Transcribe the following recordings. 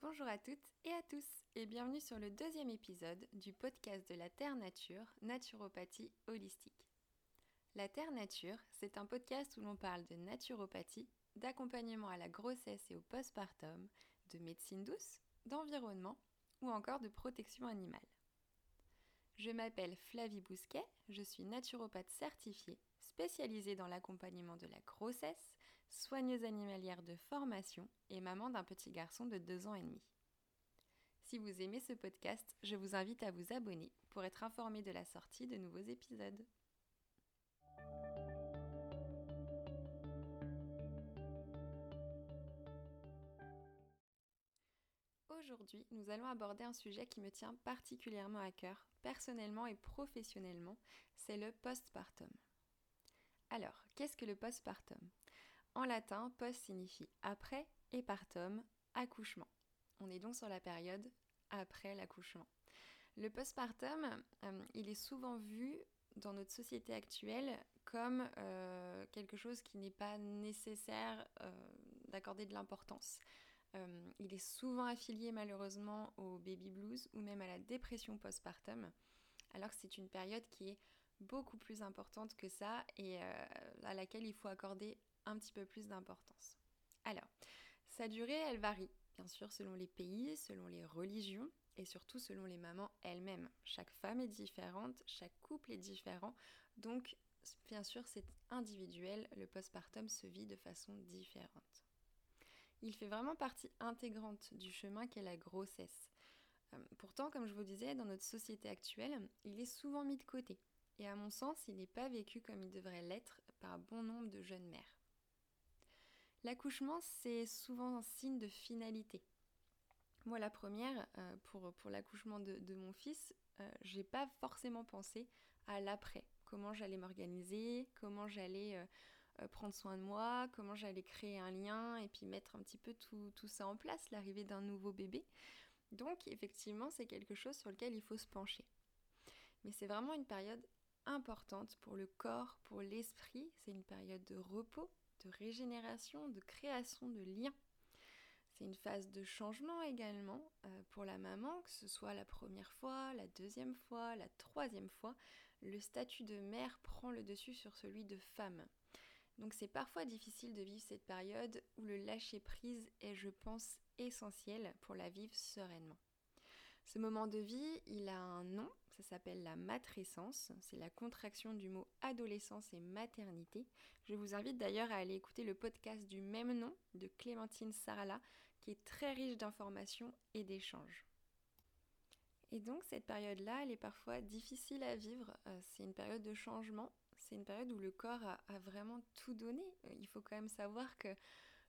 Bonjour à toutes et à tous et bienvenue sur le deuxième épisode du podcast de la Terre Nature, Naturopathie Holistique. La Terre Nature, c'est un podcast où l'on parle de naturopathie, d'accompagnement à la grossesse et au postpartum, de médecine douce, d'environnement ou encore de protection animale. Je m'appelle Flavie Bousquet, je suis naturopathe certifiée, spécialisée dans l'accompagnement de la grossesse, soigneuse animalière de formation et maman d'un petit garçon de 2 ans et demi. Si vous aimez ce podcast, je vous invite à vous abonner pour être informé de la sortie de nouveaux épisodes. Aujourd'hui, nous allons aborder un sujet qui me tient particulièrement à cœur, personnellement et professionnellement, c'est le postpartum. Alors, qu'est-ce que le postpartum? En latin, post signifie après et partum, accouchement. On est donc sur la période après l'accouchement. Le postpartum, euh, il est souvent vu dans notre société actuelle comme euh, quelque chose qui n'est pas nécessaire euh, d'accorder de l'importance. Il est souvent affilié malheureusement au baby blues ou même à la dépression postpartum, alors que c'est une période qui est beaucoup plus importante que ça et à laquelle il faut accorder un petit peu plus d'importance. Alors, sa durée, elle varie, bien sûr, selon les pays, selon les religions et surtout selon les mamans elles-mêmes. Chaque femme est différente, chaque couple est différent, donc bien sûr c'est individuel, le postpartum se vit de façon différente. Il fait vraiment partie intégrante du chemin qu'est la grossesse. Euh, pourtant, comme je vous disais, dans notre société actuelle, il est souvent mis de côté. Et à mon sens, il n'est pas vécu comme il devrait l'être par bon nombre de jeunes mères. L'accouchement, c'est souvent un signe de finalité. Moi, la première, euh, pour, l'accouchement de, mon fils, euh, j'ai pas forcément pensé à l'après. Comment j'allais m'organiser, comment j'allais euh, prendre soin de moi, comment j'allais créer un lien et puis mettre un petit peu tout ça en place, l'arrivée d'un nouveau bébé. Donc effectivement, c'est quelque chose sur lequel il faut se pencher. Mais c'est vraiment une période importante pour le corps, pour l'esprit. C'est une période de repos, de régénération, de création de liens. C'est une phase de changement également euh, pour la maman, que ce soit la première fois, la deuxième fois, la troisième fois. Le statut de mère prend le dessus sur celui de femme. Donc c'est parfois difficile de vivre cette période où le lâcher-prise est, je pense, essentiel pour la vivre sereinement. Ce moment de vie, il a un nom, ça s'appelle la matrescence, c'est la contraction du mot adolescence et maternité. Je vous invite d'ailleurs à aller écouter le podcast du même nom de Clémentine Sarala, qui est très riche d'informations et d'échanges. Et donc cette période-là, elle est parfois difficile à vivre, euh, c'est une période de changement, c'est une période où le corps a, vraiment tout donné. Euh, il faut quand même savoir que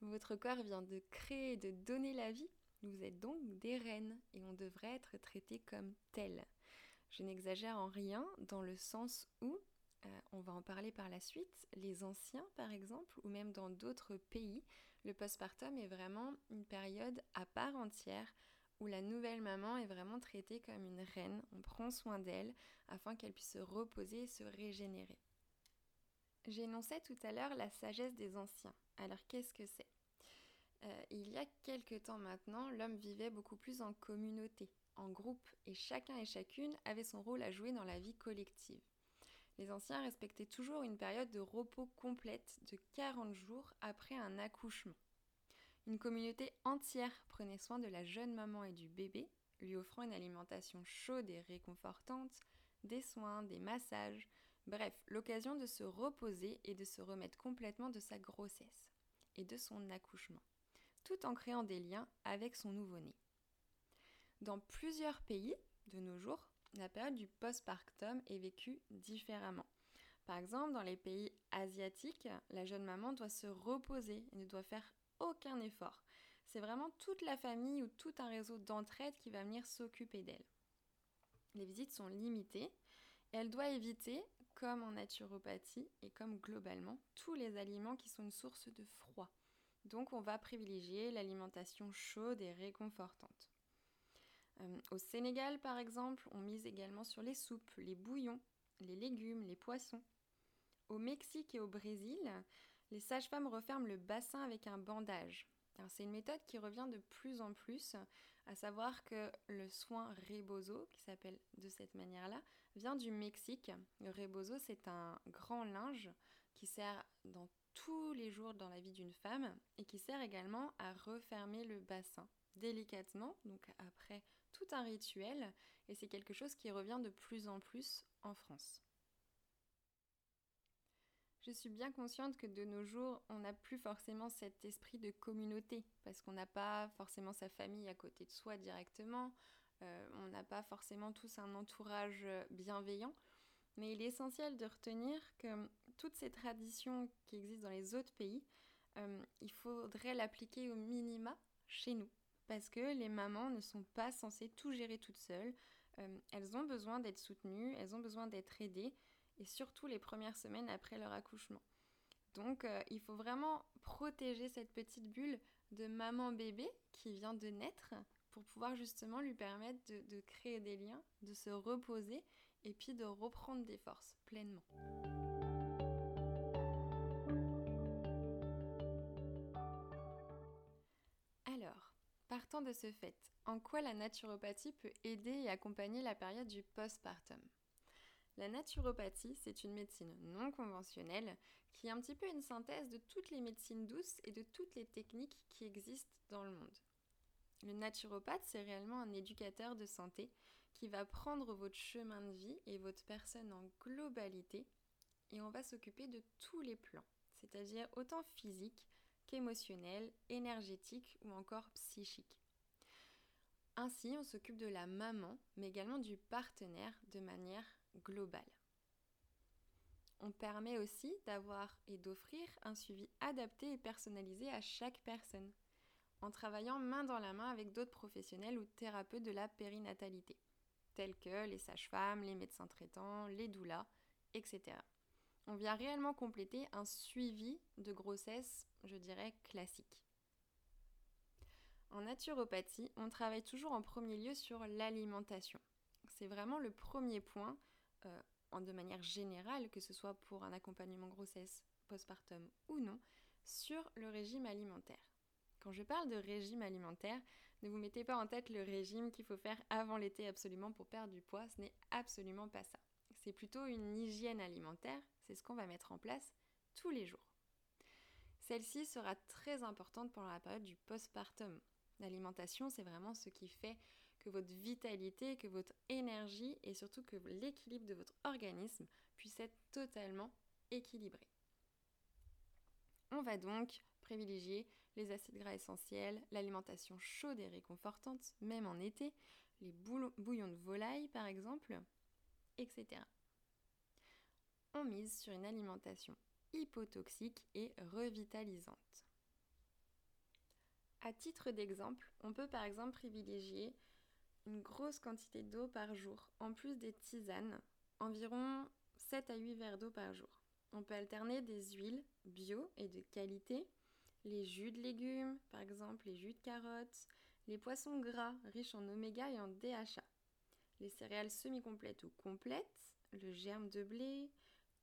votre corps vient de créer, de donner la vie. Vous êtes donc des reines et on devrait être traité comme tel. Je n'exagère en rien dans le sens où, euh, on va en parler par la suite, les anciens par exemple, ou même dans d'autres pays, le postpartum est vraiment une période à part entière où la nouvelle maman est vraiment traitée comme une reine. On prend soin d'elle afin qu'elle puisse se reposer et se régénérer. J'énonçais tout à l'heure la sagesse des anciens. Alors qu'est-ce que c'est? Euh, Il y a quelque temps maintenant, l'homme vivait beaucoup plus en communauté, en groupe, et chacun et chacune avait son rôle à jouer dans la vie collective. Les anciens respectaient toujours une période de repos complète de 40 jours après un accouchement. Une communauté entière prenait soin de la jeune maman et du bébé, lui offrant une alimentation chaude et réconfortante, des soins, des massages, bref, l'occasion de se reposer et de se remettre complètement de sa grossesse et de son accouchement, tout en créant des liens avec son nouveau-né. Dans plusieurs pays, de nos jours, la période du postpartum est vécue différemment. Par exemple, dans les pays asiatiques, la jeune maman doit se reposer et ne doit faire aucun effort. C'est vraiment toute la famille ou tout un réseau d'entraide qui va venir s'occuper d'elle. Les visites sont limitées elle doit éviter, comme en naturopathie et comme globalement, tous les aliments qui sont une source de froid. Donc on va privilégier l'alimentation chaude et réconfortante. Euh, au Sénégal, par exemple, on mise également sur les soupes, les bouillons, les légumes, les poissons. Au Mexique et au Brésil, les sages-femmes referment le bassin avec un bandage. C'est une méthode qui revient de plus en plus, à savoir que le soin rebozo, qui s'appelle de cette manière-là, vient du Mexique. Le rebozo, c'est un grand linge qui sert dans tous les jours dans la vie d'une femme et qui sert également à refermer le bassin délicatement, donc après tout un rituel, et c'est quelque chose qui revient de plus en plus en France. Je suis bien consciente que de nos jours, on n'a plus forcément cet esprit de communauté, parce qu'on n'a pas forcément sa famille à côté de soi directement, euh, on n'a pas forcément tous un entourage bienveillant, mais il est essentiel de retenir que toutes ces traditions qui existent dans les autres pays, euh, il faudrait l'appliquer au minima chez nous, parce que les mamans ne sont pas censées tout gérer toutes seules, euh, elles ont besoin d'être soutenues, elles ont besoin d'être aidées, et surtout les premières semaines après leur accouchement. Donc euh, il faut vraiment protéger cette petite bulle de maman bébé qui vient de naître pour pouvoir justement lui permettre de, créer des liens, de se reposer et puis de reprendre des forces pleinement. Partant de ce fait, en quoi la naturopathie peut aider et accompagner la période du postpartum? La naturopathie, c'est une médecine non conventionnelle qui est un petit peu une synthèse de toutes les médecines douces et de toutes les techniques qui existent dans le monde. Le naturopathe, c'est réellement un éducateur de santé qui va prendre votre chemin de vie et votre personne en globalité et on va s'occuper de tous les plans, c'est-à-dire autant physique qu'émotionnel, énergétique ou encore psychique. Ainsi, on s'occupe de la maman, mais également du partenaire de manière globale. On permet aussi d'avoir et d'offrir un suivi adapté et personnalisé à chaque personne, en travaillant main dans la main avec d'autres professionnels ou thérapeutes de la périnatalité, tels que les sages-femmes, les médecins traitants, les doulas, etc. On vient réellement compléter un suivi de grossesse, je dirais, classique. En naturopathie, on travaille toujours en premier lieu sur l'alimentation. C'est vraiment le premier point euh, de manière générale, que ce soit pour un accompagnement grossesse, postpartum ou non, sur le régime alimentaire. Quand je parle de régime alimentaire, ne vous mettez pas en tête le régime qu'il faut faire avant l'été absolument pour perdre du poids, ce n'est absolument pas ça. C'est plutôt une hygiène alimentaire, c'est ce qu'on va mettre en place tous les jours. Celle-ci sera très importante pendant la période du postpartum. L'alimentation, c'est vraiment ce qui fait que votre vitalité, que votre énergie et surtout que l'équilibre de votre organisme puisse être totalement équilibré. On va donc privilégier les acides gras essentiels, l'alimentation chaude et réconfortante, même en été, les bouillons de volaille par exemple, etc. On mise sur une alimentation hypotoxique et revitalisante. À titre d'exemple, on peut par exemple privilégier une grosse quantité d'eau par jour, en plus des tisanes, environ 7 à 8 verres d'eau par jour. On peut alterner des huiles bio et de qualité, les jus de légumes, par exemple les jus de carottes, les poissons gras riches en oméga et en DHA, les céréales semi-complètes ou complètes, le germe de blé,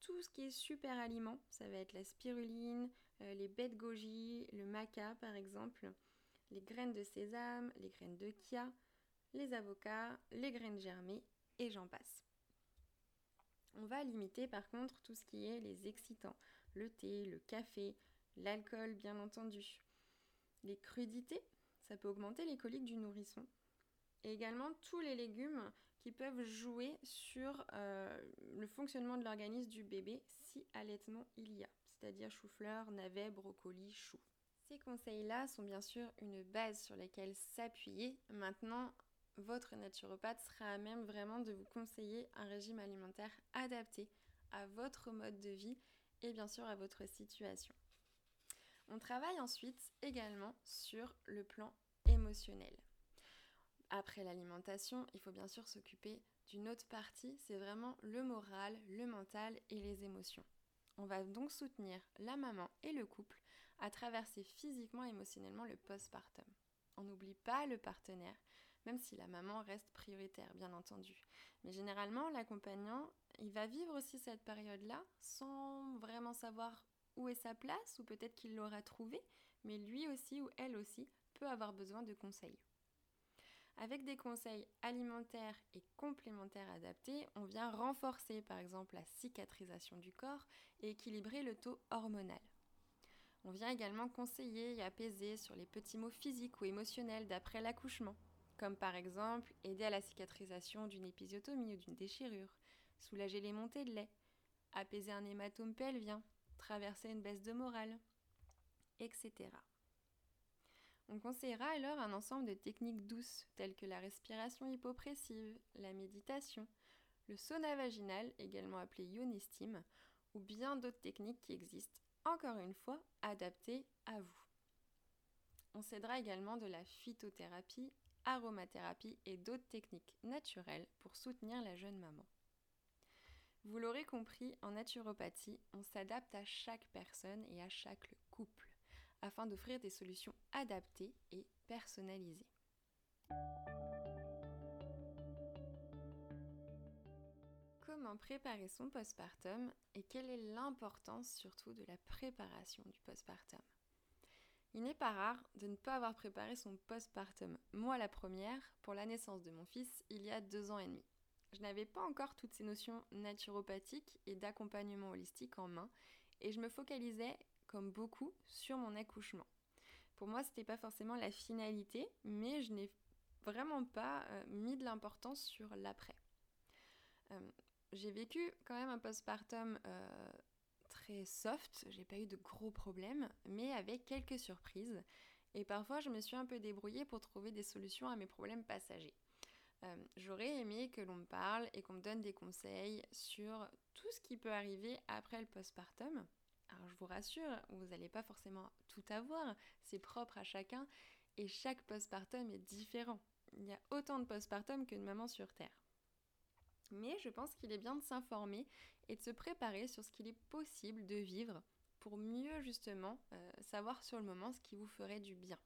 tout ce qui est super aliment, ça va être la spiruline, euh, les baies de goji, le maca par exemple, les graines de sésame, les graines de chia, les avocats, les graines germées et j'en passe. On va limiter par contre tout ce qui est les excitants, le thé, le café, l'alcool bien entendu. Les crudités, ça peut augmenter les coliques du nourrisson. Et également tous les légumes qui peuvent jouer sur euh, le fonctionnement de l'organisme du bébé si allaitement il y a, c'est-à-dire chou-fleur, navet, brocoli, chou. Ces conseils-là sont bien sûr une base sur laquelle s'appuyer. Maintenant, votre naturopathe sera à même vraiment de vous conseiller un régime alimentaire adapté à votre mode de vie et bien sûr à votre situation. On travaille ensuite également sur le plan émotionnel. Après l'alimentation, il faut bien sûr s'occuper d'une autre partie, c'est vraiment le moral, le mental et les émotions. On va donc soutenir la maman et le couple à traverser physiquement et émotionnellement le postpartum. On n'oublie pas le partenaire même si la maman reste prioritaire, bien entendu. Mais généralement, l'accompagnant, il va vivre aussi cette période-là sans vraiment savoir où est sa place, ou peut-être qu'il l'aura trouvée, mais lui aussi ou elle aussi peut avoir besoin de conseils. Avec des conseils alimentaires et complémentaires adaptés, on vient renforcer par exemple la cicatrisation du corps et équilibrer le taux hormonal. On vient également conseiller et apaiser sur les petits maux physiques ou émotionnels d'après l'accouchement, comme par exemple aider à la cicatrisation d'une épisiotomie ou d'une déchirure, soulager les montées de lait, apaiser un hématome pelvien, traverser une baisse de morale, etc. On conseillera alors un ensemble de techniques douces telles que la respiration hypopressive, la méditation, le sauna vaginal, également appelé ionistime, ou bien d'autres techniques qui existent, encore une fois, adaptées à vous. On s'aidera également de la phytothérapie, aromathérapie et d'autres techniques naturelles pour soutenir la jeune maman. Vous l'aurez compris, en naturopathie, on s'adapte à chaque personne et à chaque couple afin d'offrir des solutions adaptées et personnalisées. Comment préparer son postpartum et quelle est l'importance surtout de la préparation du postpartum? Il n'est pas rare de ne pas avoir préparé son postpartum. Moi la première, pour la naissance de mon fils, il y a deux ans et demi. Je n'avais pas encore toutes ces notions naturopathiques et d'accompagnement holistique en main et je me focalisais comme beaucoup, sur mon accouchement. Pour moi, ce n'était pas forcément la finalité, mais je n'ai vraiment pas euh, mis de l'importance sur l'après. Euh, j'ai vécu quand même un postpartum euh, très soft, j'ai pas eu de gros problèmes, mais avec quelques surprises. Et parfois, je me suis un peu débrouillée pour trouver des solutions à mes problèmes passagers. J'aurais aimé que l'on me parle et qu'on me donne des conseils sur tout ce qui peut arriver après le postpartum, alors je vous rassure, vous n'allez pas forcément tout avoir, c'est propre à chacun et chaque postpartum est différent. Il y a autant de postpartum que de mamans sur Terre. Mais je pense qu'il est bien de s'informer et de se préparer sur ce qu'il est possible de vivre pour mieux justement euh, savoir sur le moment ce qui vous ferait du bien.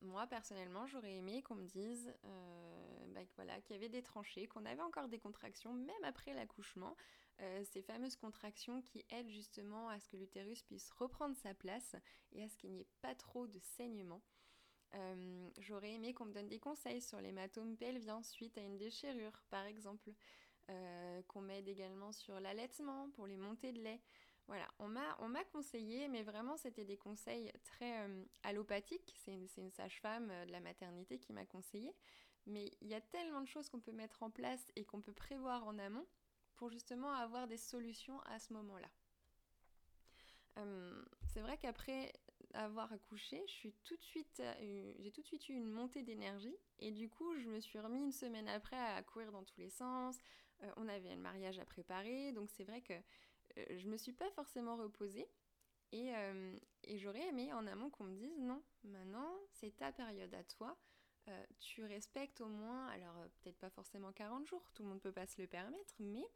Moi personnellement, j'aurais aimé qu'on me dise euh, bah, qu'il y avait des tranchées, qu'on avait encore des contractions même après l'accouchement, euh, ces fameuses contractions qui aident justement à ce que l'utérus puisse reprendre sa place et à ce qu'il n'y ait pas trop de saignement. Euh, j'aurais aimé qu'on me donne des conseils sur l'hématome pelvien suite à une déchirure, par exemple. Qu'on m'aide également sur l'allaitement pour les montées de lait. Voilà, on m'a conseillé, mais vraiment c'était des conseils très allopathiques. C'est une, sage-femme de la maternité qui m'a conseillé. Mais il y a tellement de choses qu'on peut mettre en place et qu'on peut prévoir en amont pour justement avoir des solutions à ce moment-là. Euh, c'est vrai qu'après avoir accouché, euh, j'ai tout de suite eu une montée d'énergie et du coup, je me suis remis une semaine après à courir dans tous les sens. Euh, on avait le mariage à préparer, donc c'est vrai que je me suis pas forcément reposée. Et, et j'aurais aimé en amont qu'on me dise non, maintenant c'est ta période à toi, tu respectes au moins, alors peut-être pas forcément 40 jours, tout le monde peut pas se le permettre, mais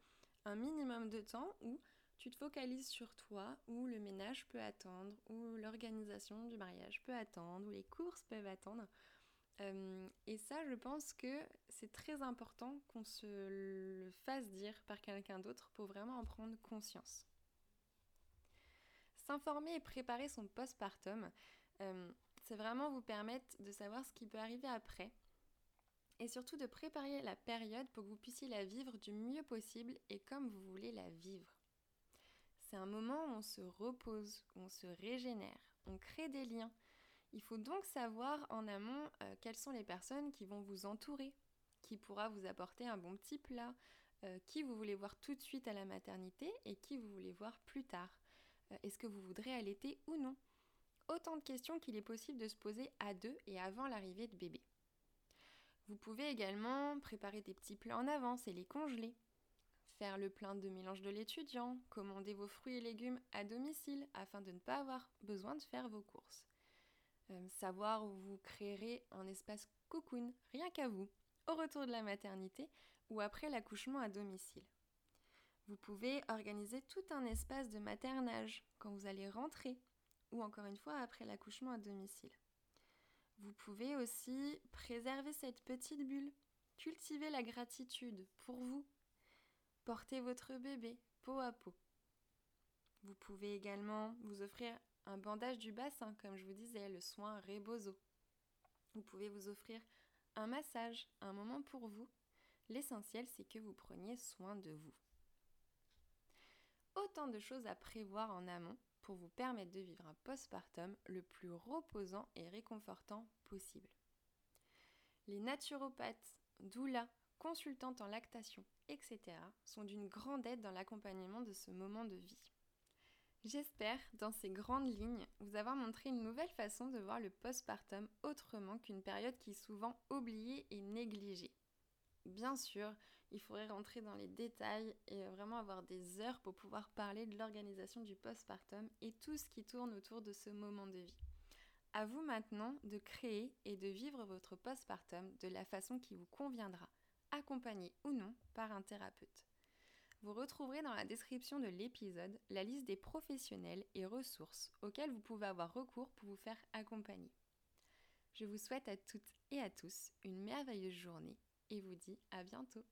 un minimum de temps où tu te focalises sur toi, où le ménage peut attendre, où l'organisation du mariage peut attendre, où les courses peuvent attendre. Euh, et ça, je pense que c'est très important qu'on se le fasse dire par quelqu'un d'autre pour vraiment en prendre conscience. S'informer et préparer son postpartum, euh, c'est vraiment vous permettre de savoir ce qui peut arriver après et surtout de préparer la période pour que vous puissiez la vivre du mieux possible et comme vous voulez la vivre. C'est un moment où on se repose, où on se régénère, on crée des liens. Il faut donc savoir en amont euh, quelles sont les personnes qui vont vous entourer, qui pourra vous apporter un bon petit plat, euh, qui vous voulez voir tout de suite à la maternité et qui vous voulez voir plus tard. Euh, est-ce que vous voudrez allaiter ou non? Autant de questions qu'il est possible de se poser à deux et avant l'arrivée de bébé. Vous pouvez également préparer des petits plats en avance et les congeler. Faire le plein de mélange de l'étudiant, commander vos fruits et légumes à domicile afin de ne pas avoir besoin de faire vos courses. Euh, savoir où vous créerez un espace cocoon, rien qu'à vous, au retour de la maternité ou après l'accouchement à domicile. Vous pouvez organiser tout un espace de maternage quand vous allez rentrer ou encore une fois après l'accouchement à domicile. Vous pouvez aussi préserver cette petite bulle, cultiver la gratitude pour vous, porter votre bébé peau à peau. Vous Vous pouvez également vous offrir un bandage du bassin, comme je vous disais, le soin Rebozo. Vous pouvez vous offrir un massage, un moment pour vous. L'essentiel, c'est que vous preniez soin de vous. Autant de choses à prévoir en amont pour vous permettre de vivre un postpartum le plus reposant et réconfortant possible. Les naturopathes, doulas, consultantes en lactation, etc. sont d'une grande aide dans l'accompagnement de ce moment de vie. J'espère, dans ces grandes lignes, vous avoir montré une nouvelle façon de voir le postpartum autrement qu'une période qui est souvent oubliée et négligée. Bien sûr, il faudrait rentrer dans les détails et vraiment avoir des heures pour pouvoir parler de l'organisation du postpartum et tout ce qui tourne autour de ce moment de vie. À vous maintenant de créer et de vivre votre postpartum de la façon qui vous conviendra, accompagné ou non par un thérapeute. Vous retrouverez dans la description de l'épisode la liste des professionnels et ressources auxquels vous pouvez avoir recours pour vous faire accompagner. Je vous souhaite à toutes et à tous une merveilleuse journée et vous dis à bientôt.